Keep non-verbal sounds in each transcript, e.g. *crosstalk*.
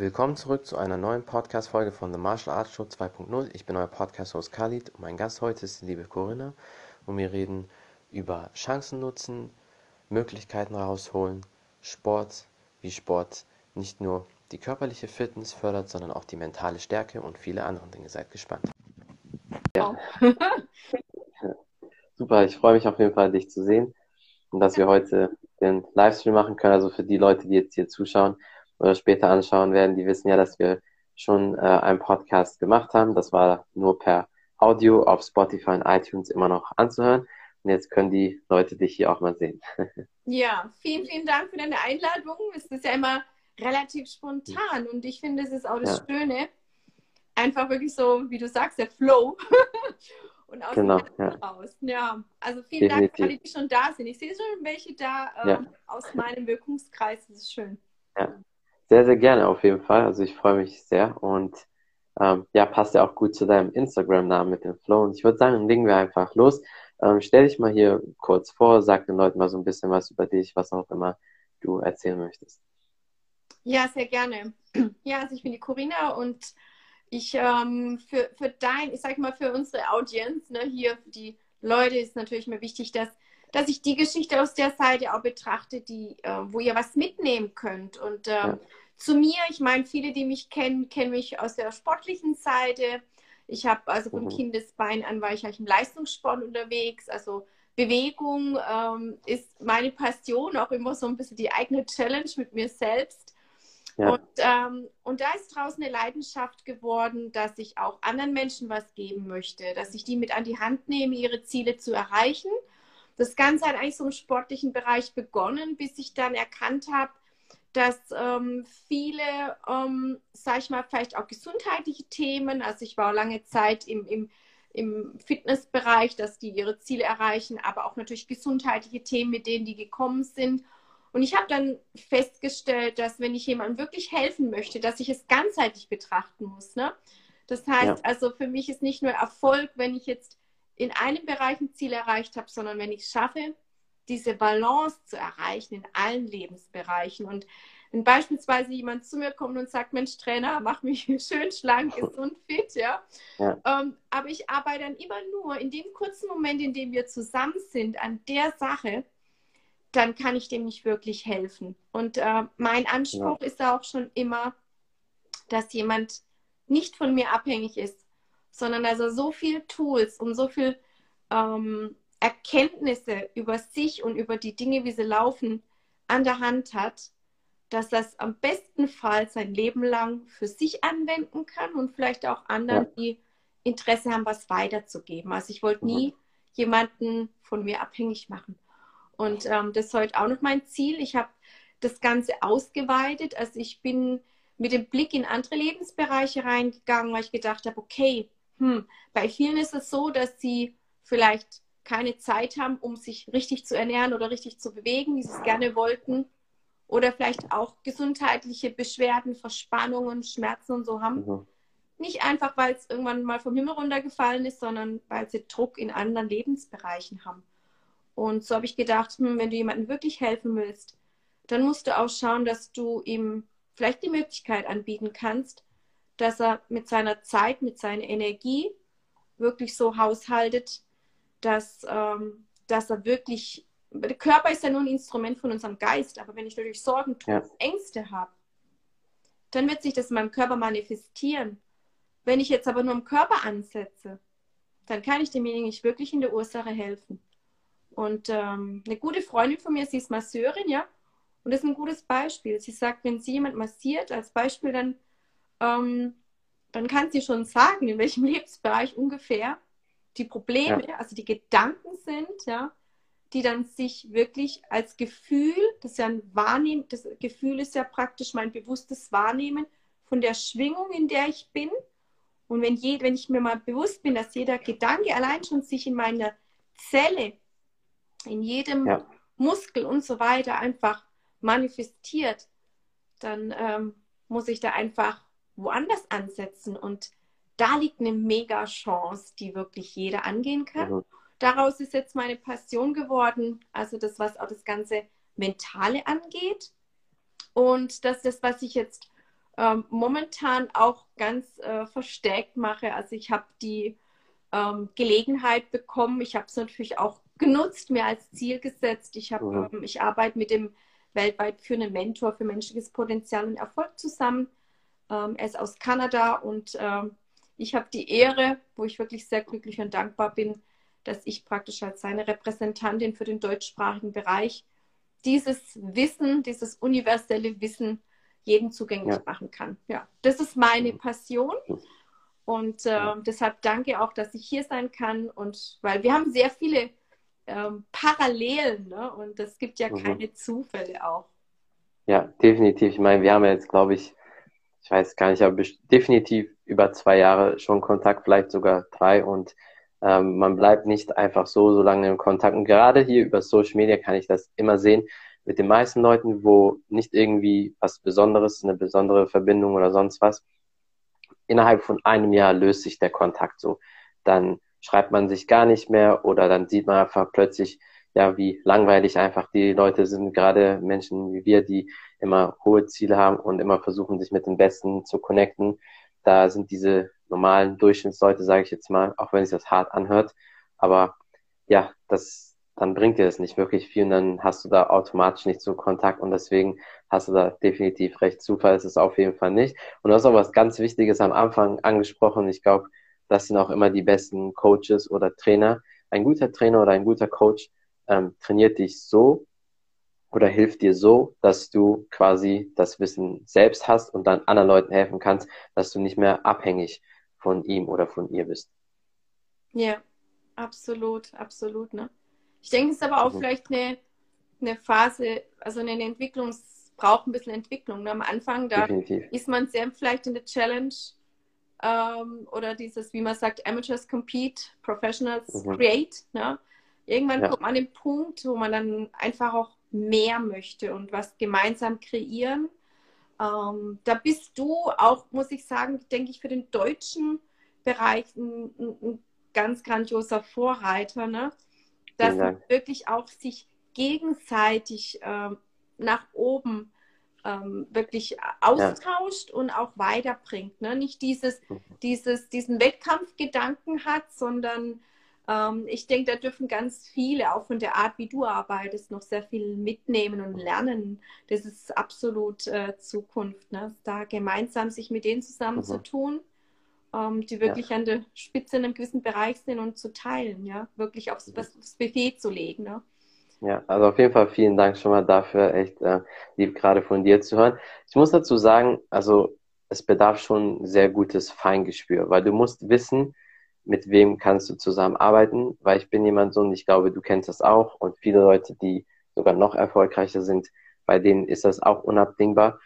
Willkommen zurück zu einer neuen Podcast-Folge von The Martial Arts Show 2.0. Ich bin euer Podcast-Host Khalid und mein Gast heute ist die liebe Corinna und wir reden über Chancen nutzen, Möglichkeiten rausholen, Sport, wie Sport nicht nur die körperliche Fitness fördert, sondern auch die mentale Stärke und viele andere Dinge. Seid gespannt. Ja. *laughs* Super, ich freue mich auf jeden Fall, dich zu sehen und dass wir heute den Livestream machen können. Also für die Leute, die jetzt hier zuschauen, oder später anschauen werden, die wissen ja, dass wir schon äh, einen Podcast gemacht haben. Das war nur per Audio auf Spotify und iTunes immer noch anzuhören. Und jetzt können die Leute dich hier auch mal sehen. *laughs* ja, vielen, vielen Dank für deine Einladung. Es ist ja immer relativ spontan und ich finde, es ist auch das ja. Schöne. Einfach wirklich so, wie du sagst, der Flow. *laughs* und aus genau, ja. raus. Ja, also vielen Definitiv. Dank für alle, die schon da sind. Ich sehe schon welche da ähm, ja. aus meinem Wirkungskreis. Das ist schön. Ja. Sehr, sehr gerne auf jeden Fall. Also ich freue mich sehr und ähm, ja, passt ja auch gut zu deinem Instagram-Namen mit dem Flow. Und ich würde sagen, dann legen wir einfach los. Ähm, stell dich mal hier kurz vor, sag den Leuten mal so ein bisschen was über dich, was auch immer du erzählen möchtest. Ja, sehr gerne. Ja, also ich bin die Corinna und ich ähm, für, für dein, ich sag mal, für unsere Audienz, ne, hier für die Leute ist natürlich mir wichtig, dass dass ich die Geschichte aus der Seite auch betrachte, die, äh, wo ihr was mitnehmen könnt. Und ähm, ja. zu mir, ich meine, viele, die mich kennen, kennen mich aus der sportlichen Seite. Ich habe also vom mhm. Kindesbein an war ich eigentlich im Leistungssport unterwegs. Also Bewegung ähm, ist meine Passion, auch immer so ein bisschen die eigene Challenge mit mir selbst. Ja. Und, ähm, und da ist draußen eine Leidenschaft geworden, dass ich auch anderen Menschen was geben möchte, dass ich die mit an die Hand nehme, ihre Ziele zu erreichen das Ganze hat eigentlich so im sportlichen Bereich begonnen, bis ich dann erkannt habe, dass ähm, viele, ähm, sag ich mal, vielleicht auch gesundheitliche Themen, also ich war lange Zeit im, im, im Fitnessbereich, dass die ihre Ziele erreichen, aber auch natürlich gesundheitliche Themen, mit denen die gekommen sind. Und ich habe dann festgestellt, dass wenn ich jemandem wirklich helfen möchte, dass ich es ganzheitlich betrachten muss. Ne? Das heißt, ja. also für mich ist nicht nur Erfolg, wenn ich jetzt in einem Bereich ein Ziel erreicht habe, sondern wenn ich es schaffe, diese Balance zu erreichen in allen Lebensbereichen. Und wenn beispielsweise jemand zu mir kommt und sagt, Mensch, Trainer, mach mich *laughs* schön schlank, gesund, fit, ja. ja. Ähm, aber ich arbeite dann immer nur in dem kurzen Moment, in dem wir zusammen sind, an der Sache, dann kann ich dem nicht wirklich helfen. Und äh, mein Anspruch ja. ist auch schon immer, dass jemand nicht von mir abhängig ist, sondern dass er so viel Tools und so viel ähm, Erkenntnisse über sich und über die Dinge, wie sie laufen, an der Hand hat, dass er es am besten Fall sein Leben lang für sich anwenden kann und vielleicht auch anderen, ja. die Interesse haben, was weiterzugeben. Also ich wollte nie mhm. jemanden von mir abhängig machen. Und ähm, das ist heute auch noch mein Ziel. Ich habe das Ganze ausgeweitet. Also ich bin mit dem Blick in andere Lebensbereiche reingegangen, weil ich gedacht habe, okay, hm, bei vielen ist es so, dass sie vielleicht keine Zeit haben, um sich richtig zu ernähren oder richtig zu bewegen, wie sie es gerne wollten. Oder vielleicht auch gesundheitliche Beschwerden, Verspannungen, Schmerzen und so haben. Mhm. Nicht einfach, weil es irgendwann mal vom Himmel runtergefallen ist, sondern weil sie Druck in anderen Lebensbereichen haben. Und so habe ich gedacht, hm, wenn du jemandem wirklich helfen willst, dann musst du auch schauen, dass du ihm vielleicht die Möglichkeit anbieten kannst, dass er mit seiner Zeit, mit seiner Energie wirklich so haushaltet, dass, ähm, dass er wirklich, der Körper ist ja nur ein Instrument von unserem Geist, aber wenn ich natürlich Sorgen, ja. Ängste habe, dann wird sich das in meinem Körper manifestieren. Wenn ich jetzt aber nur im Körper ansetze, dann kann ich demjenigen nicht wirklich in der Ursache helfen. Und ähm, eine gute Freundin von mir, sie ist Masseurin, ja, und das ist ein gutes Beispiel. Sie sagt, wenn sie jemand massiert, als Beispiel, dann ähm, dann kann sie schon sagen, in welchem *laughs* Lebensbereich ungefähr die Probleme, ja. also die Gedanken sind, ja, die dann sich wirklich als Gefühl, das ist ja ein Wahrnehmen, das Gefühl ist ja praktisch mein bewusstes Wahrnehmen von der Schwingung, in der ich bin. Und wenn, je, wenn ich mir mal bewusst bin, dass jeder Gedanke allein schon sich in meiner Zelle, in jedem ja. Muskel und so weiter einfach manifestiert, dann ähm, muss ich da einfach woanders ansetzen. Und da liegt eine mega Chance, die wirklich jeder angehen kann. Mhm. Daraus ist jetzt meine Passion geworden, also das, was auch das ganze Mentale angeht. Und das ist das, was ich jetzt ähm, momentan auch ganz äh, verstärkt mache. Also ich habe die ähm, Gelegenheit bekommen. Ich habe es natürlich auch genutzt, mir als Ziel gesetzt. Ich, hab, mhm. ähm, ich arbeite mit dem weltweit führenden Mentor für menschliches Potenzial und Erfolg zusammen. Ähm, er ist aus Kanada und ähm, ich habe die Ehre, wo ich wirklich sehr glücklich und dankbar bin, dass ich praktisch als seine Repräsentantin für den deutschsprachigen Bereich dieses Wissen, dieses universelle Wissen jedem zugänglich ja. machen kann. Ja, das ist meine. Passion. Und äh, deshalb danke auch, dass ich hier sein kann. Und weil wir haben sehr viele ähm, Parallelen ne? und es gibt ja mhm. keine Zufälle auch. Ja, definitiv. Ich meine, wir haben jetzt, glaube ich, ich weiß gar nicht, aber definitiv über zwei Jahre schon Kontakt, vielleicht sogar drei und ähm, man bleibt nicht einfach so, so lange in Kontakt. Und gerade hier über Social Media kann ich das immer sehen mit den meisten Leuten, wo nicht irgendwie was Besonderes, eine besondere Verbindung oder sonst was. Innerhalb von einem Jahr löst sich der Kontakt so. Dann schreibt man sich gar nicht mehr oder dann sieht man einfach plötzlich, ja, wie langweilig einfach die Leute sind, gerade Menschen wie wir, die immer hohe Ziele haben und immer versuchen, sich mit den Besten zu connecten. Da sind diese normalen Durchschnittsleute, sage ich jetzt mal, auch wenn sich das hart anhört. Aber ja, das, dann bringt dir das nicht wirklich viel und dann hast du da automatisch nicht so Kontakt und deswegen hast du da definitiv recht. Zufall ist es auf jeden Fall nicht. Und du hast auch was ganz Wichtiges am Anfang angesprochen. Ich glaube, das sind auch immer die besten Coaches oder Trainer. Ein guter Trainer oder ein guter Coach ähm, trainiert dich so, oder hilft dir so, dass du quasi das Wissen selbst hast und dann anderen Leuten helfen kannst, dass du nicht mehr abhängig von ihm oder von ihr bist. Ja, absolut, absolut. Ne? Ich denke, es ist aber auch mhm. vielleicht eine, eine Phase, also eine Entwicklung, es braucht ein bisschen Entwicklung. Ne? Am Anfang, da Definitiv. ist man sehr vielleicht in der Challenge ähm, oder dieses, wie man sagt, Amateurs compete, Professionals mhm. create. Ne? Irgendwann ja. kommt man an den Punkt, wo man dann einfach auch mehr möchte und was gemeinsam kreieren. Ähm, da bist du auch, muss ich sagen, denke ich, für den deutschen Bereich ein, ein ganz grandioser Vorreiter, ne? dass man wirklich auch sich gegenseitig ähm, nach oben ähm, wirklich austauscht ja. und auch weiterbringt. Ne? Nicht dieses, mhm. dieses, diesen Wettkampfgedanken hat, sondern ähm, ich denke, da dürfen ganz viele, auch von der Art, wie du arbeitest, noch sehr viel mitnehmen und lernen. Das ist absolut äh, Zukunft, ne? da gemeinsam sich mit denen zusammenzutun, mhm. ähm, die wirklich ja. an der Spitze in einem gewissen Bereich sind und zu teilen, ja, wirklich aufs, mhm. aufs Buffet zu legen. Ne? Ja, also auf jeden Fall vielen Dank schon mal dafür, echt äh, lieb gerade von dir zu hören. Ich muss dazu sagen, also es bedarf schon sehr gutes Feingespür, weil du musst wissen, mit wem kannst du zusammenarbeiten, weil ich bin jemand so und ich glaube, du kennst das auch und viele Leute, die sogar noch erfolgreicher sind, bei denen ist das auch unabdingbar.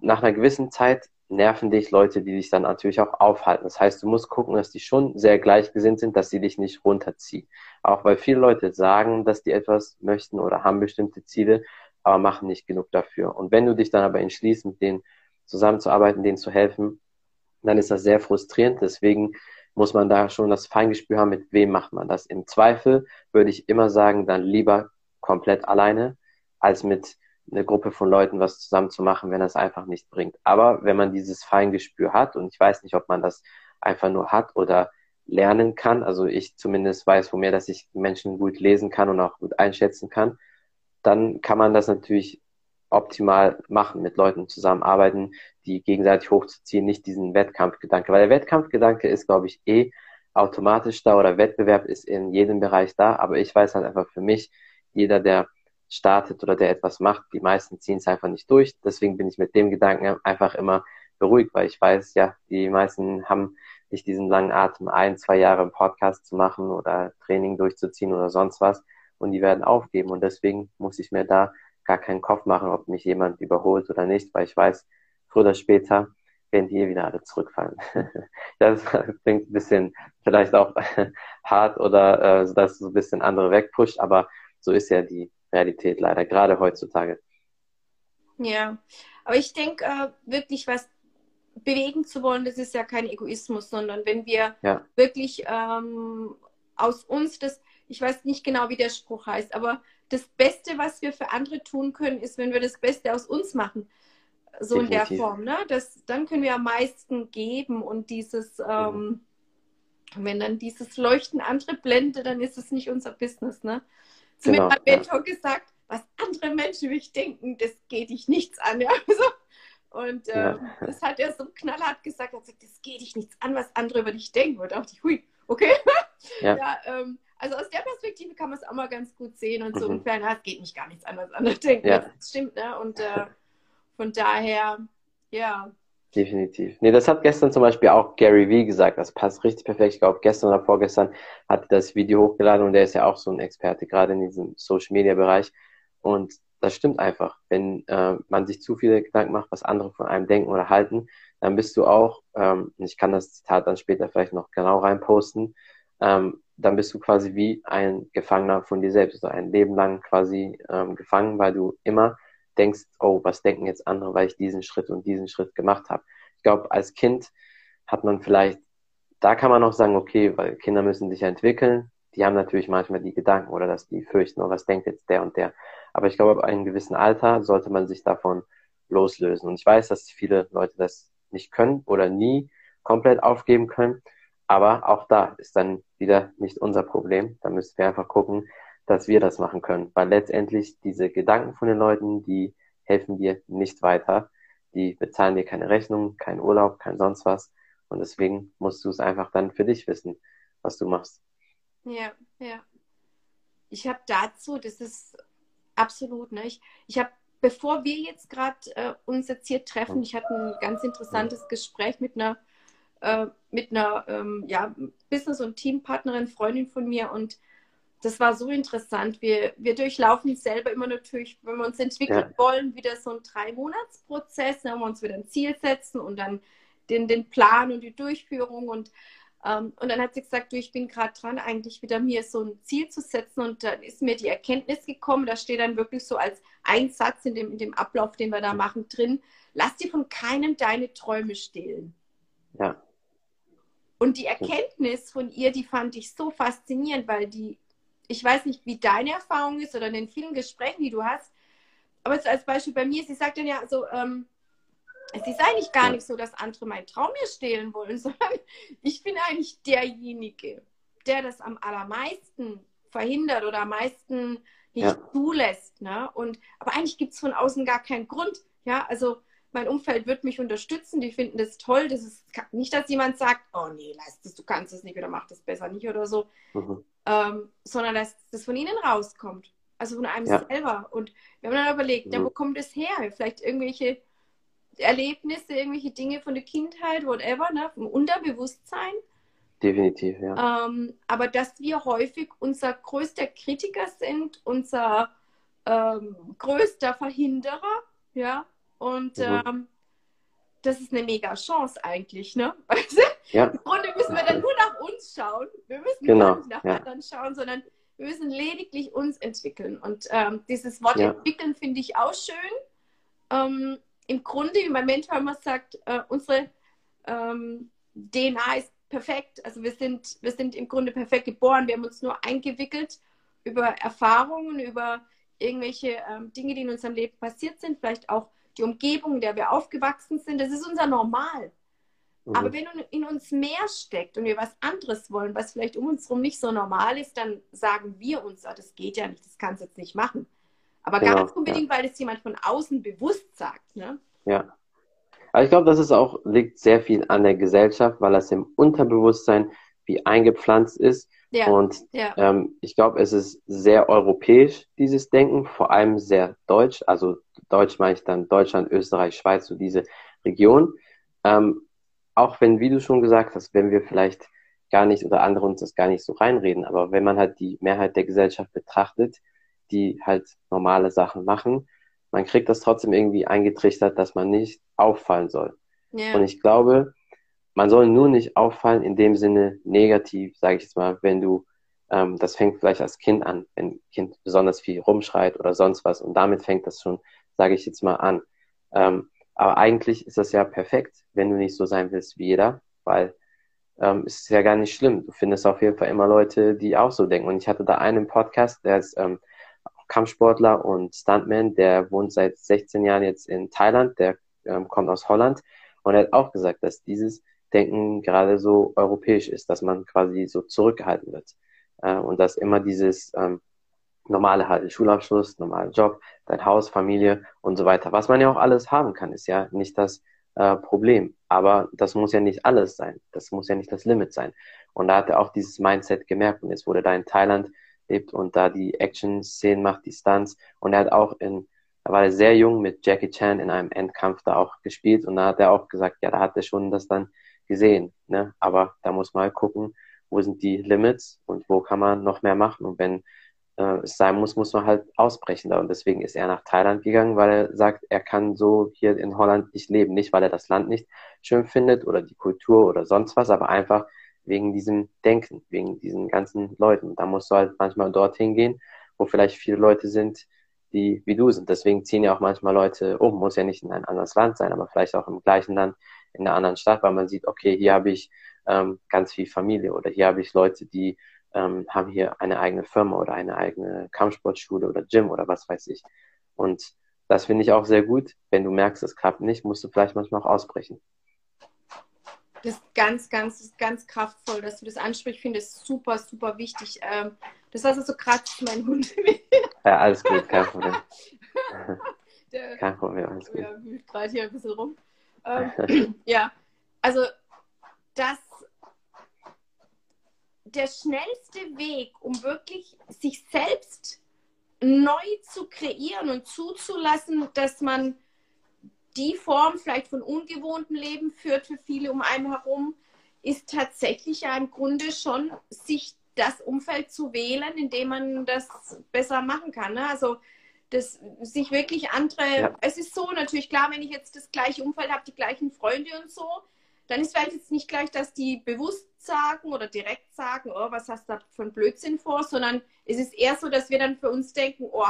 Nach einer gewissen Zeit nerven dich Leute, die dich dann natürlich auch aufhalten. Das heißt, du musst gucken, dass die schon sehr gleichgesinnt sind, dass sie dich nicht runterziehen. Auch weil viele Leute sagen, dass die etwas möchten oder haben bestimmte Ziele, aber machen nicht genug dafür. Und wenn du dich dann aber entschließt, mit denen zusammenzuarbeiten, denen zu helfen, dann ist das sehr frustrierend. Deswegen muss man da schon das Feingespür haben, mit wem macht man das. Im Zweifel würde ich immer sagen, dann lieber komplett alleine, als mit einer Gruppe von Leuten was zusammen zu machen, wenn das einfach nicht bringt. Aber wenn man dieses Feingespür hat, und ich weiß nicht, ob man das einfach nur hat oder lernen kann, also ich zumindest weiß von mir, dass ich Menschen gut lesen kann und auch gut einschätzen kann, dann kann man das natürlich optimal machen, mit Leuten zusammenarbeiten, die gegenseitig hochzuziehen, nicht diesen Wettkampfgedanke. Weil der Wettkampfgedanke ist, glaube ich, eh automatisch da oder Wettbewerb ist in jedem Bereich da. Aber ich weiß halt einfach für mich, jeder, der startet oder der etwas macht, die meisten ziehen es einfach nicht durch. Deswegen bin ich mit dem Gedanken einfach immer beruhigt, weil ich weiß, ja, die meisten haben nicht diesen langen Atem, ein, zwei Jahre im Podcast zu machen oder Training durchzuziehen oder sonst was. Und die werden aufgeben. Und deswegen muss ich mir da gar keinen Kopf machen, ob mich jemand überholt oder nicht, weil ich weiß, früher oder später werden die hier wieder alle zurückfallen. *laughs* das *laughs* klingt ein bisschen vielleicht auch *laughs* hart oder äh, dass so ein bisschen andere wegpusht, aber so ist ja die Realität leider, gerade heutzutage. Ja, aber ich denke äh, wirklich, was bewegen zu wollen, das ist ja kein Egoismus, sondern wenn wir ja. wirklich ähm, aus uns das, ich weiß nicht genau, wie der Spruch heißt, aber das Beste, was wir für andere tun können, ist, wenn wir das Beste aus uns machen. so Definitiv. in der Form, ne? Das, dann können wir am meisten geben und dieses, ähm, wenn dann dieses Leuchten andere blendet, dann ist es nicht unser Business, ne? Zu genau, mir hat mein Mentor ja. gesagt, was andere Menschen mich denken, das geht dich nichts an, ja. *laughs* Also, und äh, ja. das hat er so knallhart gesagt, er hat gesagt, das geht dich nichts an, was andere über dich denken. Und da dachte ich, hui, okay. *laughs* Ja. ja ähm, also aus der Perspektive kann man es auch mal ganz gut sehen und so mhm. ungefähr, na, es geht mich gar nichts an, was *laughs* andere denken. Ja. Das stimmt, ne? Und äh, von daher, ja. Definitiv. Nee, das hat gestern zum Beispiel auch Gary Vee gesagt. Das passt richtig perfekt. Ich glaube, gestern oder vorgestern hat er das Video hochgeladen und der ist ja auch so ein Experte, gerade in diesem Social Media Bereich. Und das stimmt einfach. Wenn äh, man sich zu viele Gedanken macht, was andere von einem denken oder halten, dann bist du auch, ähm, ich kann das Zitat dann später vielleicht noch genau reinposten, ähm, dann bist du quasi wie ein Gefangener von dir selbst, also ein Leben lang quasi ähm, gefangen, weil du immer denkst, oh, was denken jetzt andere, weil ich diesen Schritt und diesen Schritt gemacht habe. Ich glaube, als Kind hat man vielleicht, da kann man noch sagen, okay, weil Kinder müssen sich entwickeln. Die haben natürlich manchmal die Gedanken oder dass die fürchten, oh, was denkt jetzt der und der. Aber ich glaube, ab einem gewissen Alter sollte man sich davon loslösen. Und ich weiß, dass viele Leute das nicht können oder nie komplett aufgeben können. Aber auch da ist dann wieder nicht unser Problem. Da müssen wir einfach gucken, dass wir das machen können. Weil letztendlich diese Gedanken von den Leuten, die helfen dir nicht weiter. Die bezahlen dir keine Rechnung, keinen Urlaub, kein sonst was. Und deswegen musst du es einfach dann für dich wissen, was du machst. Ja, ja. Ich habe dazu, das ist absolut, ne? Ich, ich habe, bevor wir jetzt gerade äh, uns jetzt hier treffen, ich hatte ein ganz interessantes Gespräch mit einer, äh, mit einer ähm, ja, Business- und Teampartnerin, Freundin von mir und das war so interessant. Wir, wir durchlaufen selber immer natürlich, wenn wir uns entwickeln ja. wollen, wieder so ein Drei-Monats-Prozess, ne, wo wir uns wieder ein Ziel setzen und dann den, den Plan und die Durchführung. Und, ähm, und dann hat sie gesagt, du, ich bin gerade dran, eigentlich wieder mir so ein Ziel zu setzen. Und dann ist mir die Erkenntnis gekommen, da steht dann wirklich so als ein Satz in dem, in dem Ablauf, den wir da machen, drin, lass dir von keinem deine Träume stehlen. Ja. Und die Erkenntnis von ihr, die fand ich so faszinierend, weil die ich weiß nicht, wie deine Erfahrung ist oder in den vielen Gesprächen, die du hast, aber jetzt als Beispiel bei mir, sie sagt dann ja so, ähm, es ist eigentlich gar nicht so, dass andere meinen Traum mir stehlen wollen, *laughs* sondern ich bin eigentlich derjenige, der das am allermeisten verhindert oder am meisten nicht ja. zulässt. Ne? Und, aber eigentlich gibt es von außen gar keinen Grund. Ja, also mein Umfeld wird mich unterstützen, die finden das toll. Das ist nicht, dass jemand sagt, oh nee, es, du kannst es nicht oder mach das besser nicht oder so, mhm. ähm, sondern dass das von ihnen rauskommt. Also von einem ja. selber. Und wir haben dann überlegt, mhm. ja, wo kommt es her? Vielleicht irgendwelche Erlebnisse, irgendwelche Dinge von der Kindheit, whatever, ne? vom Unterbewusstsein. Definitiv, ja. Ähm, aber dass wir häufig unser größter Kritiker sind, unser ähm, größter Verhinderer, ja, und mhm. ähm, das ist eine mega Chance eigentlich, ne? *laughs* Ja. Im Grunde müssen wir dann nur nach uns schauen. Wir müssen genau. nicht nach ja. anderen schauen, sondern wir müssen lediglich uns entwickeln. Und ähm, dieses Wort ja. entwickeln finde ich auch schön. Ähm, Im Grunde, wie mein Mentor immer sagt, äh, unsere ähm, DNA ist perfekt. Also wir sind, wir sind im Grunde perfekt geboren. Wir haben uns nur eingewickelt über Erfahrungen, über irgendwelche ähm, Dinge, die in unserem Leben passiert sind, vielleicht auch die Umgebung, in der wir aufgewachsen sind, das ist unser Normal. Mhm. Aber wenn in uns mehr steckt und wir was anderes wollen, was vielleicht um uns herum nicht so normal ist, dann sagen wir uns, oh, das geht ja nicht, das kannst du jetzt nicht machen. Aber genau, ganz unbedingt, ja. weil es jemand von außen bewusst sagt. Ne? Ja. Aber ich glaube, das ist auch, liegt sehr viel an der Gesellschaft, weil das im Unterbewusstsein wie eingepflanzt ist. Ja, und ja. Ähm, ich glaube, es ist sehr europäisch, dieses Denken, vor allem sehr deutsch. Also deutsch meine ich dann Deutschland, Österreich, Schweiz, so diese Region. Ähm, auch wenn, wie du schon gesagt hast, wenn wir vielleicht gar nicht oder andere uns das gar nicht so reinreden, aber wenn man halt die Mehrheit der Gesellschaft betrachtet, die halt normale Sachen machen, man kriegt das trotzdem irgendwie eingetrichtert, dass man nicht auffallen soll. Ja. Und ich glaube, man soll nur nicht auffallen in dem Sinne negativ, sage ich jetzt mal, wenn du, ähm, das fängt vielleicht als Kind an, wenn ein Kind besonders viel rumschreit oder sonst was und damit fängt das schon, sage ich jetzt mal, an. Ähm, aber eigentlich ist das ja perfekt, wenn du nicht so sein willst wie jeder, weil ähm, es ist ja gar nicht schlimm. Du findest auf jeden Fall immer Leute, die auch so denken. Und ich hatte da einen Podcast, der ist ähm, Kampfsportler und Stuntman, der wohnt seit 16 Jahren jetzt in Thailand, der ähm, kommt aus Holland und er hat auch gesagt, dass dieses Denken gerade so europäisch ist, dass man quasi so zurückgehalten wird äh, und dass immer dieses ähm, normale halt Schulabschluss, normaler Job, dein Haus, Familie und so weiter, was man ja auch alles haben kann, ist ja nicht das äh, Problem. Aber das muss ja nicht alles sein. Das muss ja nicht das Limit sein. Und da hat er auch dieses Mindset gemerkt. Und jetzt wurde da in Thailand lebt und da die Action-Szenen macht, die Stunts. Und er hat auch in, da war er sehr jung mit Jackie Chan in einem Endkampf da auch gespielt. Und da hat er auch gesagt, ja, da hat er schon das dann gesehen. Ne? Aber da muss man halt gucken, wo sind die Limits und wo kann man noch mehr machen. Und wenn äh, es sein muss, muss man halt ausbrechen da. Und deswegen ist er nach Thailand gegangen, weil er sagt, er kann so hier in Holland nicht leben. Nicht, weil er das Land nicht schön findet oder die Kultur oder sonst was, aber einfach wegen diesem Denken, wegen diesen ganzen Leuten. Da musst du halt manchmal dorthin gehen, wo vielleicht viele Leute sind, die wie du sind. Deswegen ziehen ja auch manchmal Leute um. Muss ja nicht in ein anderes Land sein, aber vielleicht auch im gleichen Land, in einer anderen Stadt, weil man sieht, okay, hier habe ich ähm, ganz viel Familie oder hier habe ich Leute, die ähm, haben hier eine eigene Firma oder eine eigene Kampfsportschule oder Gym oder was weiß ich. Und das finde ich auch sehr gut. Wenn du merkst, es klappt nicht, musst du vielleicht manchmal auch ausbrechen. Das ist ganz, ganz, ganz kraftvoll, dass du das ansprichst. Ich finde es super, super wichtig. Ähm, das heißt also kratzt mein Hund. ja, alles gut, kein Problem. *laughs* Der, kein Problem, alles gut. Ja, wühlt gerade hier ein bisschen rum. *laughs* Ähm, ja, also das der schnellste Weg, um wirklich sich selbst neu zu kreieren und zuzulassen, dass man die Form vielleicht von ungewohntem Leben führt für viele um einen herum, ist tatsächlich ja im Grunde schon, sich das Umfeld zu wählen, in dem man das besser machen kann. Ne? Also das, sich wirklich andere, ja. es ist so natürlich klar, wenn ich jetzt das gleiche Umfeld habe, die gleichen Freunde und so, dann ist vielleicht jetzt nicht gleich, dass die bewusst sagen oder direkt sagen, oh, was hast du da für einen Blödsinn vor, sondern es ist eher so, dass wir dann für uns denken, oh,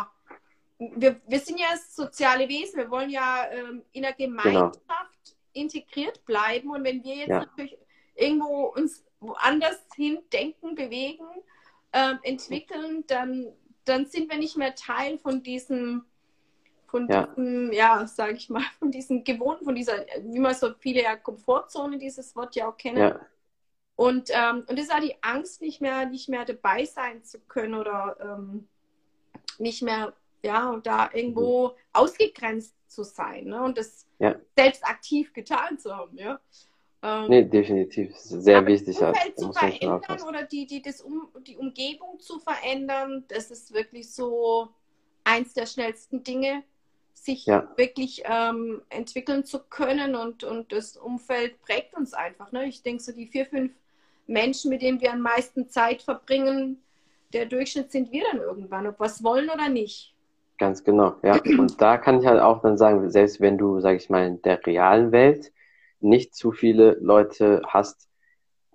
wir, wir sind ja soziale Wesen, wir wollen ja ähm, in der genau. Gemeinschaft genau. integriert bleiben und wenn wir jetzt ja. natürlich irgendwo uns woanders hin denken, bewegen, ähm, entwickeln, dann, dann sind wir nicht mehr Teil von diesem von ja. diesem, ja, sage ich mal, von diesem Gewohnten, von dieser, wie man so viele ja Komfortzone, dieses Wort ja auch kennen. Ja. Und, ähm, und das ist auch die Angst, nicht mehr, nicht mehr dabei sein zu können oder ähm, nicht mehr, ja, da irgendwo mhm. ausgegrenzt zu sein ne? und das ja. selbst aktiv getan zu haben, ja. Ähm, nee, definitiv. Sehr wichtig. Das Umfeld zu verändern oder die, die, das um, die Umgebung zu verändern, das ist wirklich so eins der schnellsten Dinge, sich ja. wirklich ähm, entwickeln zu können und, und das Umfeld prägt uns einfach. Ne? Ich denke, so die vier, fünf Menschen, mit denen wir am meisten Zeit verbringen, der Durchschnitt sind wir dann irgendwann, ob wir es wollen oder nicht. Ganz genau, ja. Und da kann ich halt auch dann sagen, selbst wenn du, sag ich mal, in der realen Welt nicht zu viele Leute hast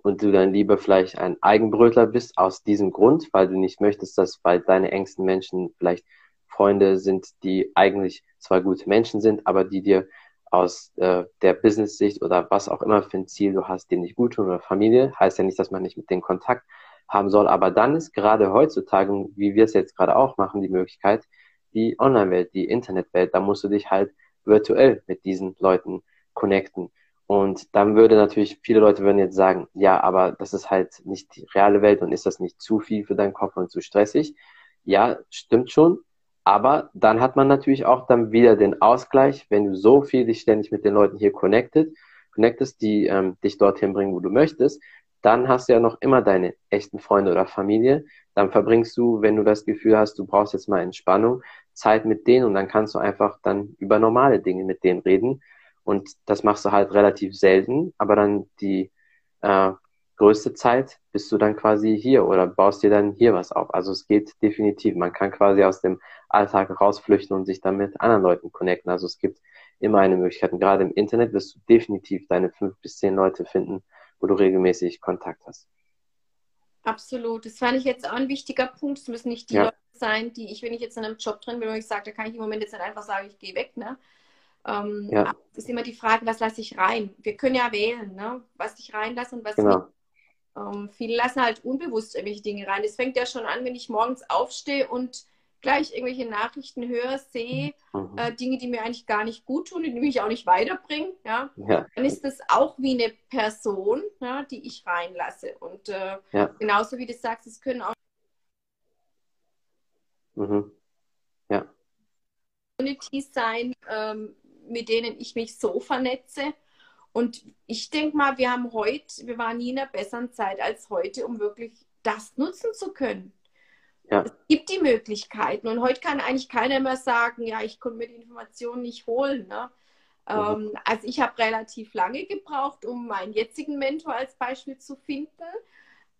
und du dann lieber vielleicht ein Eigenbrötler bist aus diesem Grund, weil du nicht möchtest, dass weil deine engsten Menschen vielleicht Freunde sind, die eigentlich zwar gute Menschen sind, aber die dir aus äh, der Business-Sicht oder was auch immer für ein Ziel du hast, denen nicht gut tun oder Familie, heißt ja nicht, dass man nicht mit denen Kontakt haben soll, aber dann ist gerade heutzutage, wie wir es jetzt gerade auch machen, die Möglichkeit, die Online-Welt, die Internetwelt, da musst du dich halt virtuell mit diesen Leuten connecten. Und dann würde natürlich, viele Leute würden jetzt sagen, ja, aber das ist halt nicht die reale Welt und ist das nicht zu viel für deinen Kopf und zu stressig? Ja, stimmt schon, aber dann hat man natürlich auch dann wieder den Ausgleich, wenn du so viel dich ständig mit den Leuten hier connected, connectest, die ähm, dich dorthin bringen, wo du möchtest, dann hast du ja noch immer deine echten Freunde oder Familie. Dann verbringst du, wenn du das Gefühl hast, du brauchst jetzt mal Entspannung, Zeit mit denen und dann kannst du einfach dann über normale Dinge mit denen reden. Und das machst du halt relativ selten, aber dann die äh, größte Zeit bist du dann quasi hier oder baust dir dann hier was auf. Also es geht definitiv. Man kann quasi aus dem Alltag rausflüchten und sich dann mit anderen Leuten connecten. Also es gibt immer eine Möglichkeit. Und gerade im Internet wirst du definitiv deine fünf bis zehn Leute finden, wo du regelmäßig Kontakt hast. Absolut. Das fand ich jetzt auch ein wichtiger Punkt. Es müssen nicht die ja. Leute sein, die ich, wenn ich jetzt in einem Job drin bin, wo ich sage, da kann ich im Moment jetzt nicht einfach sagen, ich gehe weg. Ne? Ähm, ja. Es ist immer die Frage, was lasse ich rein? Wir können ja wählen, ne? was ich reinlasse und was genau. nicht. Ähm, viele lassen halt unbewusst irgendwelche Dinge rein. Es fängt ja schon an, wenn ich morgens aufstehe und gleich irgendwelche Nachrichten höre, sehe, mhm. äh, Dinge, die mir eigentlich gar nicht gut tun, die mich auch nicht weiterbringen, ja, ja. dann ist das auch wie eine Person, ja, die ich reinlasse. Und äh, ja. genauso wie du sagst, es können auch mhm. ja. Communities sein, ähm, mit denen ich mich so vernetze. Und ich denke mal, wir haben heute, wir waren nie in einer besseren Zeit als heute, um wirklich das nutzen zu können. Ja. Es gibt die Möglichkeiten. Und heute kann eigentlich keiner mehr sagen, ja, ich konnte mir die Informationen nicht holen. Ne? Mhm. Ähm, also ich habe relativ lange gebraucht, um meinen jetzigen Mentor als Beispiel zu finden.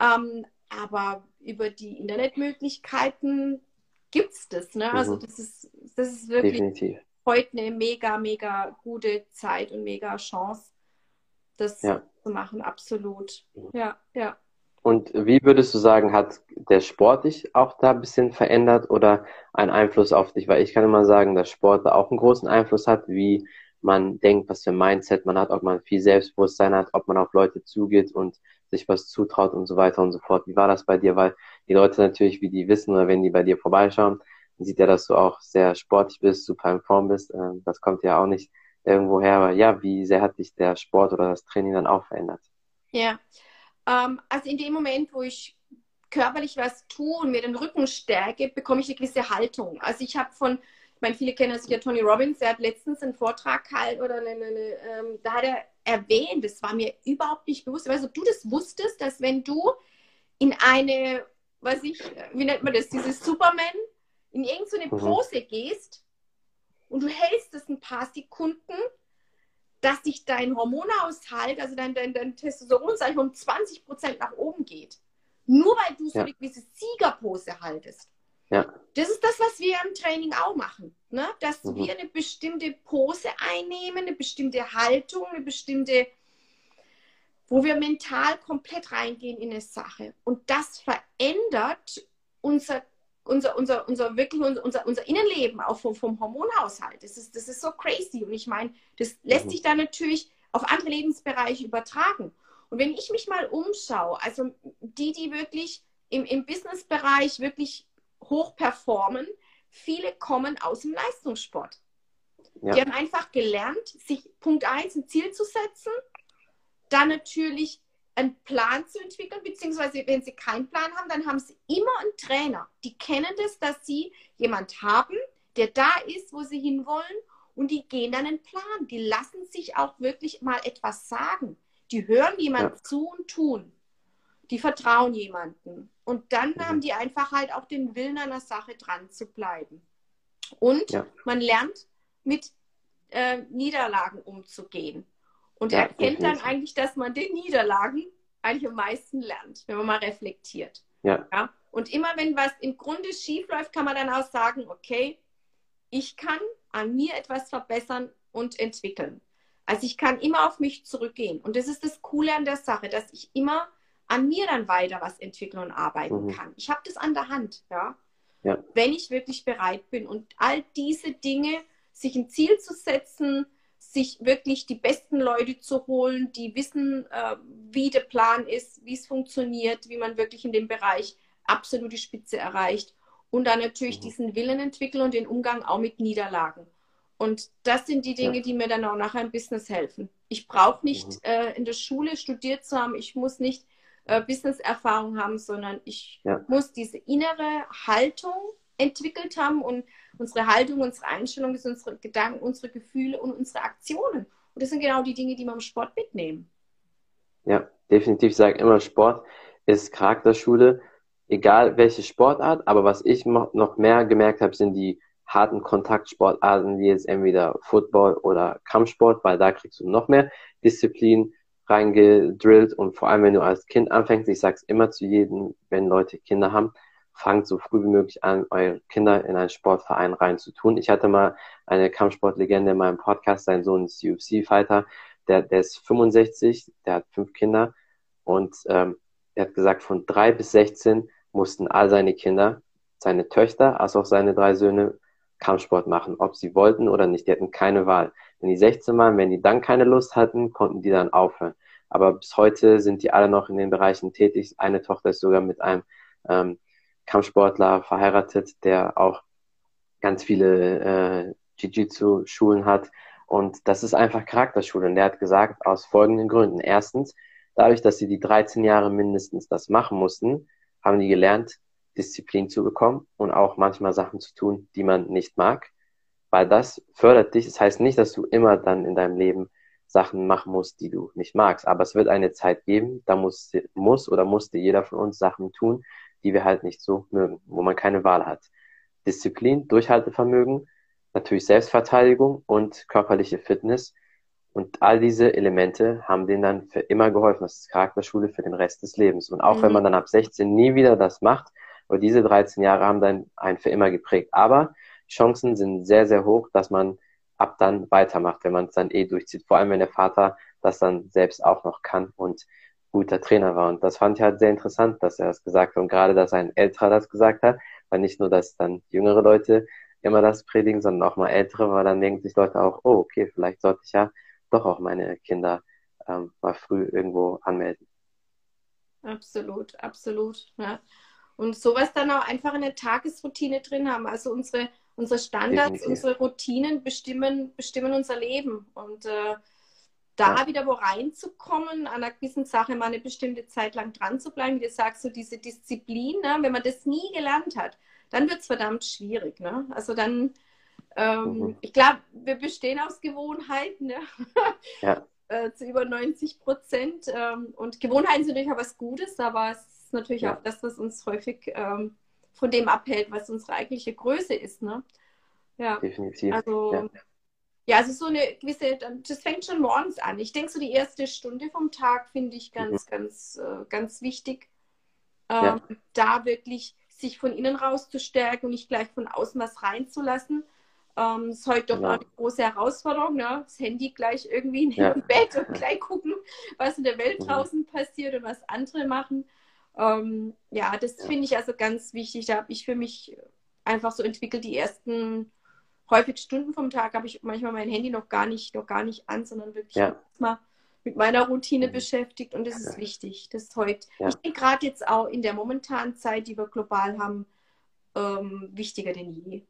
Ähm, aber über die Internetmöglichkeiten gibt es das. Ne? Also mhm. das ist, das ist wirklich Definitiv. heute eine mega, mega gute Zeit und mega Chance, das ja. zu machen. Absolut. Mhm. Ja, ja. Und wie würdest du sagen, hat der Sport dich auch da ein bisschen verändert oder einen Einfluss auf dich? Weil ich kann immer sagen, dass Sport da auch einen großen Einfluss hat, wie man denkt, was für ein Mindset man hat, ob man viel Selbstbewusstsein hat, ob man auf Leute zugeht und sich was zutraut und so weiter und so fort. Wie war das bei dir? Weil die Leute natürlich, wie die wissen oder wenn die bei dir vorbeischauen, dann sieht ja, dass du auch sehr sportlich bist, super in Form bist. Ähm, das kommt ja auch nicht irgendwo her. Aber ja, wie sehr hat dich der Sport oder das Training dann auch verändert? Ja, ähm, also in dem Moment, wo ich körperlich was tue und mir den Rücken stärke, bekomme ich eine gewisse Haltung. Also ich habe von, ich meine, viele kennen sicher Tony Robbins, der hat letztens einen Vortrag gehalten oder eine, eine, ähm, da hat er erwähnt, das war mir überhaupt nicht bewusst, also du das wusstest, dass wenn du in eine, was ich, wie nennt man das, dieses Superman, in irgendeine mhm. Pose gehst und du hältst es ein paar Sekunden, dass sich dein Hormonaushalt, also dein, dein, dein Testosteron, sag ich mal, um 20 Prozent nach oben geht. Nur weil du so ja. eine gewisse Siegerpose haltest. Ja. Das ist das, was wir im Training auch machen. Ne? Dass mhm. wir eine bestimmte Pose einnehmen, eine bestimmte Haltung, eine bestimmte, wo wir mental komplett reingehen in eine Sache. Und das verändert unser unser, unser, unser wirklich unser, unser Innenleben auch vom, vom Hormonhaushalt. Das ist, das ist so crazy. Und ich meine, das lässt mhm. sich dann natürlich auf andere Lebensbereiche übertragen. Und wenn ich mich mal umschaue, also die, die wirklich im, im Businessbereich wirklich hoch performen, viele kommen aus dem Leistungssport. Ja. Die haben einfach gelernt, sich Punkt 1 ein Ziel zu setzen, dann natürlich einen Plan zu entwickeln, beziehungsweise wenn sie keinen Plan haben, dann haben sie immer einen Trainer. Die kennen das, dass sie jemand haben, der da ist, wo sie hinwollen und die gehen dann einen Plan. Die lassen sich auch wirklich mal etwas sagen. Die hören jemand ja. zu und tun. Die vertrauen jemanden. Und dann mhm. haben die einfach halt auch den Willen an der Sache dran zu bleiben. Und ja. man lernt mit äh, Niederlagen umzugehen. Und ja, erkennt dann eigentlich, dass man den Niederlagen eigentlich am meisten lernt, wenn man mal reflektiert. Ja. ja. Und immer wenn was im Grunde schief läuft, kann man dann auch sagen, okay, ich kann an mir etwas verbessern und entwickeln. Also ich kann immer auf mich zurückgehen. Und das ist das Coole an der Sache, dass ich immer an mir dann weiter was entwickeln und arbeiten mhm. kann. Ich habe das an der Hand, ja? ja. Wenn ich wirklich bereit bin. Und all diese Dinge, sich ein Ziel zu setzen, sich wirklich die besten Leute zu holen, die wissen, äh, wie der Plan ist, wie es funktioniert, wie man wirklich in dem Bereich absolute Spitze erreicht und dann natürlich mhm. diesen Willen entwickeln und den Umgang auch mit Niederlagen. Und das sind die Dinge, ja. die mir dann auch nachher im Business helfen. Ich brauche nicht mhm. äh, in der Schule studiert zu haben, ich muss nicht äh, Business-Erfahrung haben, sondern ich ja. muss diese innere Haltung entwickelt haben und unsere Haltung, unsere Einstellung ist unsere Gedanken, unsere Gefühle und unsere Aktionen. Und das sind genau die Dinge, die wir im Sport mitnehmen. Ja, definitiv. Ich sage immer, Sport ist Charakterschule, egal welche Sportart. Aber was ich noch mehr gemerkt habe, sind die harten Kontaktsportarten, wie jetzt entweder Football oder Kampfsport, weil da kriegst du noch mehr Disziplin reingedrillt und vor allem, wenn du als Kind anfängst, ich sage es immer zu jedem, wenn Leute Kinder haben, fangt so früh wie möglich an, eure Kinder in einen Sportverein reinzutun. Ich hatte mal eine Kampfsportlegende in meinem Podcast, sein Sohn ist UFC-Fighter, der, der ist 65, der hat fünf Kinder und ähm, er hat gesagt, von drei bis 16 mussten all seine Kinder, seine Töchter, als auch seine drei Söhne Kampfsport machen, ob sie wollten oder nicht. Die hatten keine Wahl. Wenn die 16 waren, wenn die dann keine Lust hatten, konnten die dann aufhören. Aber bis heute sind die alle noch in den Bereichen tätig. Eine Tochter ist sogar mit einem ähm, Kampfsportler verheiratet, der auch ganz viele äh, Jiu-Jitsu-Schulen hat. Und das ist einfach Charakterschule. Und der hat gesagt, aus folgenden Gründen. Erstens, dadurch, dass sie die 13 Jahre mindestens das machen mussten, haben die gelernt, Disziplin zu bekommen und auch manchmal Sachen zu tun, die man nicht mag. Weil das fördert dich. Das heißt nicht, dass du immer dann in deinem Leben Sachen machen musst, die du nicht magst. Aber es wird eine Zeit geben, da muss, muss oder musste jeder von uns Sachen tun, die wir halt nicht so mögen, wo man keine Wahl hat. Disziplin, Durchhaltevermögen, natürlich Selbstverteidigung und körperliche Fitness. Und all diese Elemente haben denen dann für immer geholfen. Das ist Charakterschule für den Rest des Lebens. Und auch mhm. wenn man dann ab 16 nie wieder das macht, aber diese 13 Jahre haben dann einen für immer geprägt. Aber Chancen sind sehr, sehr hoch, dass man ab dann weitermacht, wenn man es dann eh durchzieht. Vor allem, wenn der Vater das dann selbst auch noch kann und guter Trainer war. Und das fand ich halt sehr interessant, dass er das gesagt hat. Und gerade, dass ein älterer das gesagt hat, weil nicht nur, dass dann jüngere Leute immer das predigen, sondern auch mal ältere, weil dann denken sich Leute auch, oh, okay, vielleicht sollte ich ja doch auch meine Kinder ähm, mal früh irgendwo anmelden. Absolut, absolut. Ja. Und sowas dann auch einfach in der Tagesroutine drin haben. Also unsere, unsere Standards, Definitiv. unsere Routinen bestimmen, bestimmen unser Leben. Und äh, da ja. wieder wo reinzukommen, an einer gewissen Sache mal eine bestimmte Zeit lang dran zu bleiben, wie du sagst, so diese Disziplin, ne? wenn man das nie gelernt hat, dann wird es verdammt schwierig. Ne? Also dann, ähm, mhm. ich glaube, wir bestehen aus Gewohnheiten, ne? ja. *laughs* äh, zu über 90 Prozent. Ähm, und Gewohnheiten sind natürlich auch was Gutes, aber es ist natürlich ja. auch das, was uns häufig ähm, von dem abhält, was unsere eigentliche Größe ist. Ne? Ja, definitiv. Also, ja. Ja. also so eine gewisse, das fängt schon morgens an. Ich denke, so die erste Stunde vom Tag finde ich ganz, mhm. ganz, äh, ganz wichtig. Ähm, ja. Da wirklich sich von innen rauszustärken und nicht gleich von außen was reinzulassen. Ähm, ist heute doch ja. eine große Herausforderung, ne? das Handy gleich irgendwie in ja. Bett und gleich gucken, was in der Welt mhm. draußen passiert und was andere machen. Ähm, ja, das finde ich also ganz wichtig. Da habe ich für mich einfach so entwickelt, die ersten häufig Stunden vom Tag habe ich manchmal mein Handy noch gar nicht, noch gar nicht an, sondern wirklich ja. mal mit meiner Routine mhm. beschäftigt und das ist wichtig. Das ist heute, ja. ich denke gerade jetzt auch in der momentanen Zeit, die wir global haben, ähm, wichtiger denn je.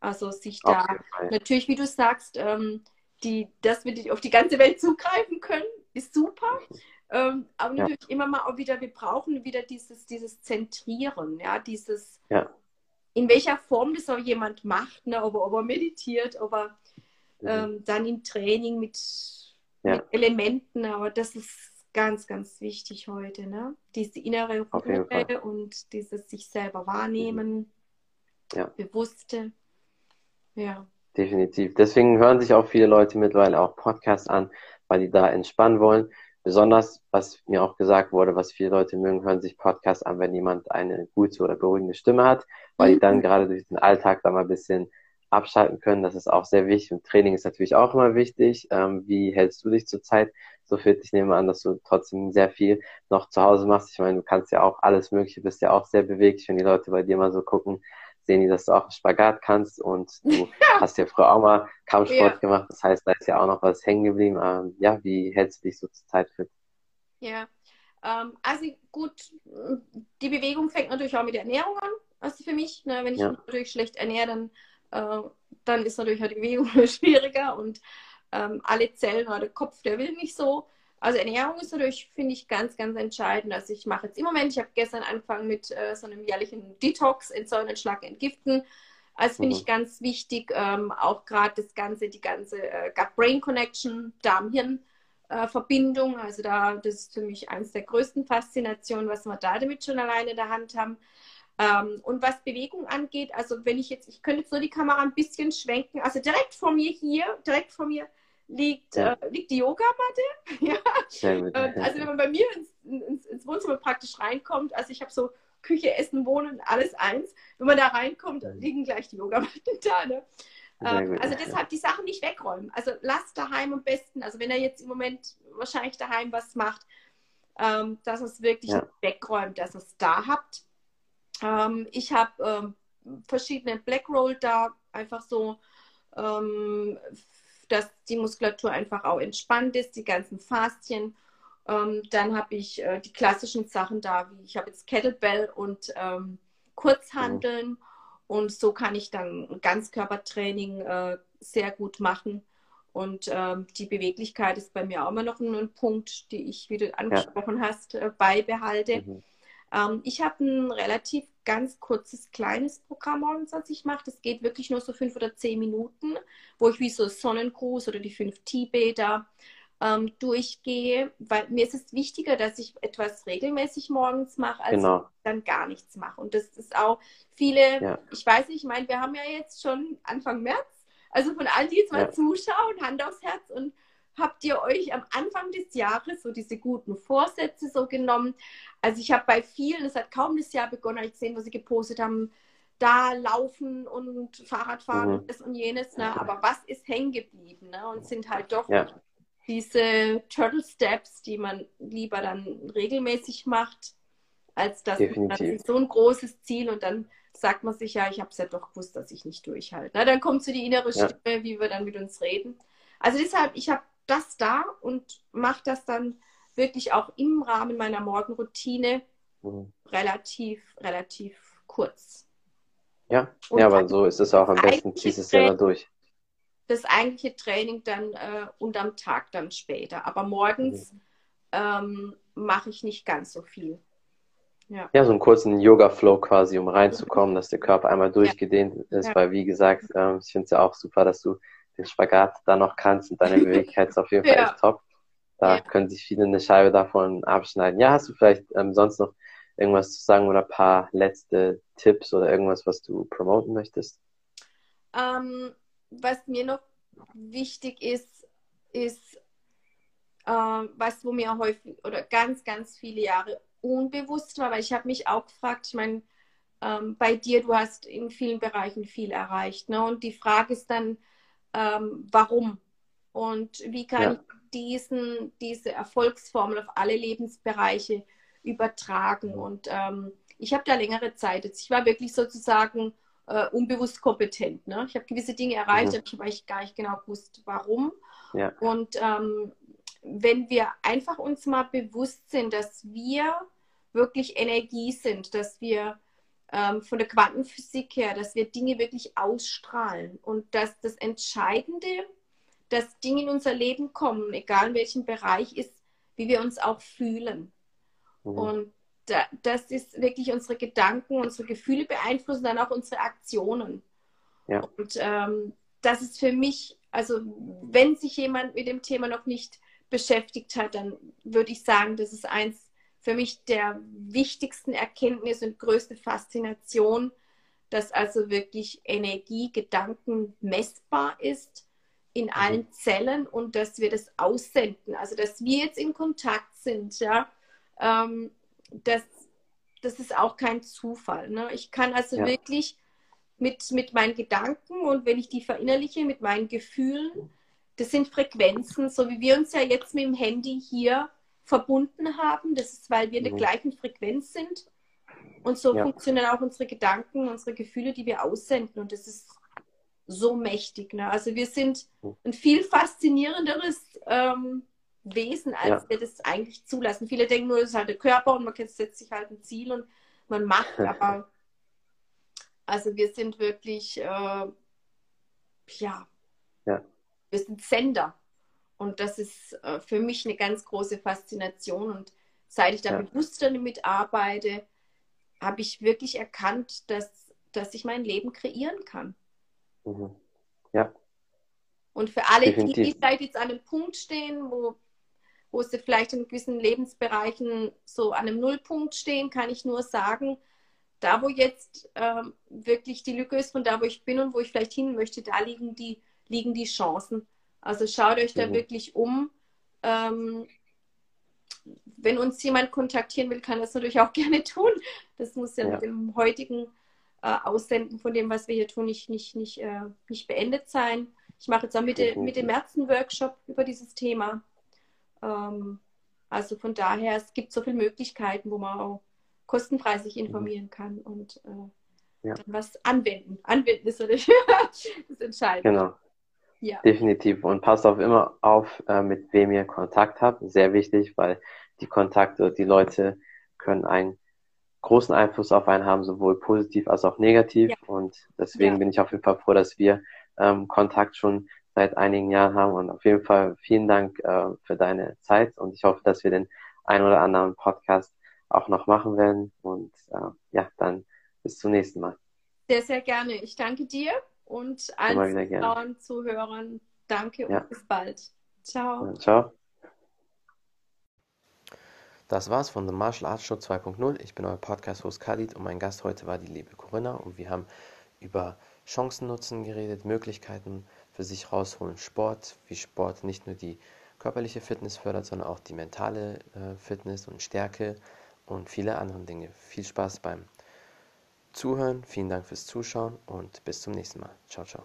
Also sich da natürlich, wie du sagst, ähm, die, dass wir auf die ganze Welt *laughs* zugreifen können, ist super. Ähm, aber ja. natürlich immer mal auch wieder, wir brauchen wieder dieses, dieses Zentrieren, ja, dieses, ja. In welcher Form das auch jemand macht, ne, ob, er, ob er meditiert, ob er ähm, dann im Training mit ja. mit Elementen, aber das ist ganz, ganz wichtig heute, ne? Diese innere Ruhe und dieses sich selber wahrnehmen, mhm. ja. bewusste. Ja. Definitiv. Deswegen hören sich auch viele Leute mittlerweile auch Podcasts an, weil die da entspannen wollen. Besonders, was mir auch gesagt wurde, was viele Leute mögen, hören sich Podcasts an, wenn jemand eine gute oder beruhigende Stimme hat, weil die dann mhm. gerade durch den Alltag da mal ein bisschen abschalten können. Das ist auch sehr wichtig. Und Training ist natürlich auch immer wichtig. Ähm, wie hältst du dich zurzeit so fit? Ich nehme an, dass du trotzdem sehr viel noch zu Hause machst. Ich meine, du kannst ja auch alles Mögliche, bist ja auch sehr beweglich. Wenn die Leute bei dir mal so gucken, sehen die, dass du auch Spagat kannst und du *laughs* hast ja früher auch mal Kampfsport ja. gemacht. Das heißt, da ist ja auch noch was hängen geblieben. Ähm, ja, wie hältst du dich so zurzeit fit? Ja, ähm, also gut, die Bewegung fängt natürlich auch mit der Ernährung an. Also für mich, ne, wenn ich ja. mich natürlich schlecht ernähre, dann äh, dann ist natürlich halt die Bewegung *laughs* schwieriger und ähm, alle Zellen oder der Kopf, der will nicht so. Also Ernährung ist natürlich, finde ich, ganz, ganz entscheidend. Also ich mache jetzt im Moment, ich habe gestern angefangen mit äh, so einem jährlichen Detox, Entsäuern, Schlag, Entgiften. Also finde mhm. ich ganz wichtig, ähm, auch gerade das Ganze, die ganze äh, Gut-Brain-Connection, Darm-Hirn-Verbindung. Äh, also da, das ist für mich eines der größten Faszinationen, was wir da damit schon alleine in der Hand haben. Ähm, und was Bewegung angeht, also wenn ich jetzt, ich könnte jetzt nur die Kamera ein bisschen schwenken, also direkt vor mir hier, direkt vor mir liegt, ja. äh, liegt die Yogamatte. *laughs* ja. Also wenn man bei mir ins, ins, ins Wohnzimmer praktisch reinkommt, also ich habe so Küche, Essen, Wohnen, alles eins. Wenn man da reinkommt, liegen gleich die Yogamatten *laughs* da. Ne? Ähm, also deshalb die Sachen nicht wegräumen. Also lasst daheim am besten, also wenn er jetzt im Moment wahrscheinlich daheim was macht, ähm, dass es wirklich ja. wegräumt, dass es da habt. Ähm, ich habe ähm, verschiedene Black Roll da, einfach so, ähm, dass die Muskulatur einfach auch entspannt ist, die ganzen Fastien. Ähm, dann habe ich äh, die klassischen Sachen da, wie ich habe jetzt Kettlebell und ähm, Kurzhandeln. Und so kann ich dann Ganzkörpertraining äh, sehr gut machen. Und ähm, die Beweglichkeit ist bei mir auch immer noch ein, ein Punkt, die ich, wie du angesprochen ja. hast, äh, beibehalte. Mhm. Ähm, ich habe ein relativ ganz kurzes, kleines Programm morgens, was ich mache. Das geht wirklich nur so fünf oder zehn Minuten, wo ich wie so Sonnengruß oder die fünf T-Beta ähm, durchgehe, weil mir ist es wichtiger, dass ich etwas regelmäßig morgens mache, als genau. dann gar nichts mache. Und das ist auch viele, ja. ich weiß nicht, ich meine, wir haben ja jetzt schon Anfang März, also von allen, die jetzt mal ja. zuschauen, Hand aufs Herz und habt ihr euch am Anfang des Jahres so diese guten Vorsätze so genommen? Also ich habe bei vielen, es hat kaum das Jahr begonnen, habe ich gesehen, was sie gepostet haben, da laufen und Fahrradfahren mhm. und das und jenes, ne? aber was ist hängen geblieben ne? und sind halt doch ja diese Turtle Steps, die man lieber dann regelmäßig macht, als dass man so ein großes Ziel und dann sagt man sich, ja, ich habe es ja doch gewusst, dass ich nicht durchhalte. Na, dann kommt so die innere Stimme, ja. wie wir dann mit uns reden. Also deshalb, ich habe das da und mache das dann wirklich auch im Rahmen meiner Morgenroutine mhm. relativ, relativ kurz. Ja, ja aber so ist es auch am besten, ziehst es ja durch das eigentliche Training dann äh, und am Tag dann später. Aber morgens mhm. ähm, mache ich nicht ganz so viel. Ja, ja so einen kurzen Yoga-Flow quasi, um reinzukommen, *laughs* dass der Körper einmal durchgedehnt ja. ist, ja. weil wie gesagt, ähm, ich finde es ja auch super, dass du den Spagat da noch kannst und deine *laughs* Beweglichkeit ist auf jeden Fall echt top. Da können sich viele eine Scheibe davon abschneiden. Ja, hast du vielleicht ähm, sonst noch irgendwas zu sagen oder ein paar letzte Tipps oder irgendwas, was du promoten möchtest? Ähm, was mir noch wichtig ist, ist, äh, was wo mir häufig oder ganz, ganz viele Jahre unbewusst war, weil ich habe mich auch gefragt, ich meine, ähm, bei dir, du hast in vielen Bereichen viel erreicht. Ne? Und die Frage ist dann, ähm, warum? Und wie kann ja. ich diesen, diese Erfolgsformel auf alle Lebensbereiche übertragen? Und ähm, ich habe da längere Zeit jetzt. Ich war wirklich sozusagen äh, unbewusst kompetent. Ne? Ich habe gewisse Dinge erreicht, mhm. aber ich habe eigentlich gar nicht genau gewusst, warum. Ja. Und ähm, wenn wir einfach uns mal bewusst sind, dass wir wirklich Energie sind, dass wir ähm, von der Quantenphysik her, dass wir Dinge wirklich ausstrahlen und dass das Entscheidende, dass Dinge in unser Leben kommen, egal in welchem Bereich, ist, wie wir uns auch fühlen. Mhm. Und da, das ist wirklich unsere Gedanken, unsere Gefühle beeinflussen dann auch unsere Aktionen. Ja. Und ähm, das ist für mich, also wenn sich jemand mit dem Thema noch nicht beschäftigt hat, dann würde ich sagen, das ist eins für mich der wichtigsten Erkenntnisse und größte Faszination, dass also wirklich Energie, Gedanken messbar ist in mhm. allen Zellen und dass wir das aussenden. Also dass wir jetzt in Kontakt sind, ja, ähm, das, das ist auch kein Zufall. Ne? Ich kann also ja. wirklich mit, mit meinen Gedanken und wenn ich die verinnerliche, mit meinen Gefühlen, das sind Frequenzen, so wie wir uns ja jetzt mit dem Handy hier verbunden haben. Das ist, weil wir in der mhm. gleichen Frequenz sind. Und so ja. funktionieren auch unsere Gedanken, unsere Gefühle, die wir aussenden. Und das ist so mächtig. Ne? Also wir sind mhm. ein viel faszinierenderes ähm, Wesen, als ja. wir das eigentlich zulassen. Viele denken nur, das ist halt der Körper und man setzt sich halt ein Ziel und man macht, *laughs* aber also wir sind wirklich, äh, ja, ja, wir sind Sender. Und das ist äh, für mich eine ganz große Faszination. Und seit ich da ja. bewusster damit arbeite, habe ich wirklich erkannt, dass, dass ich mein Leben kreieren kann. Mhm. Ja. Und für alle, Definitiv. die, die vielleicht jetzt an einem Punkt stehen, wo wo sie vielleicht in gewissen Lebensbereichen so an einem Nullpunkt stehen, kann ich nur sagen, da wo jetzt ähm, wirklich die Lücke ist von da, wo ich bin und wo ich vielleicht hin möchte, da liegen die, liegen die Chancen. Also schaut euch da mhm. wirklich um. Ähm, wenn uns jemand kontaktieren will, kann das natürlich auch *laughs* gerne tun. Das muss ja, ja. mit dem heutigen äh, Aussenden von dem, was wir hier tun, nicht, nicht, nicht, äh, nicht beendet sein. Ich mache jetzt auch Mitte, Mitte März einen Workshop über dieses Thema. Ähm, also von daher, es gibt so viele Möglichkeiten, wo man auch kostenfrei sich mhm. informieren kann und äh, ja. dann was anwenden. Anwenden ist das, *laughs* das Entscheidende. Genau. Ja. Definitiv. Und passt auf immer auf, äh, mit wem ihr Kontakt habt. Sehr wichtig, weil die Kontakte, die Leute können einen großen Einfluss auf einen haben, sowohl positiv als auch negativ. Ja. Und deswegen ja. bin ich auf jeden Fall froh, dass wir ähm, Kontakt schon seit einigen Jahren haben. Und auf jeden Fall vielen Dank äh, für deine Zeit. Und ich hoffe, dass wir den ein oder anderen Podcast auch noch machen werden. Und äh, ja, dann bis zum nächsten Mal. Sehr, sehr gerne. Ich danke dir und allen Zuhörern, Zuhörern danke und ja. bis bald. Ciao. Ja, ciao. Das war's von The Martial Arts Show 2.0. Ich bin euer Podcast-Host Khalid und mein Gast heute war die liebe Corinna und wir haben über Chancen nutzen geredet, Möglichkeiten für sich rausholen, Sport, wie Sport nicht nur die körperliche Fitness fördert, sondern auch die mentale äh, Fitness und Stärke und viele andere Dinge. Viel Spaß beim Zuhören, vielen Dank fürs Zuschauen und bis zum nächsten Mal. Ciao, ciao.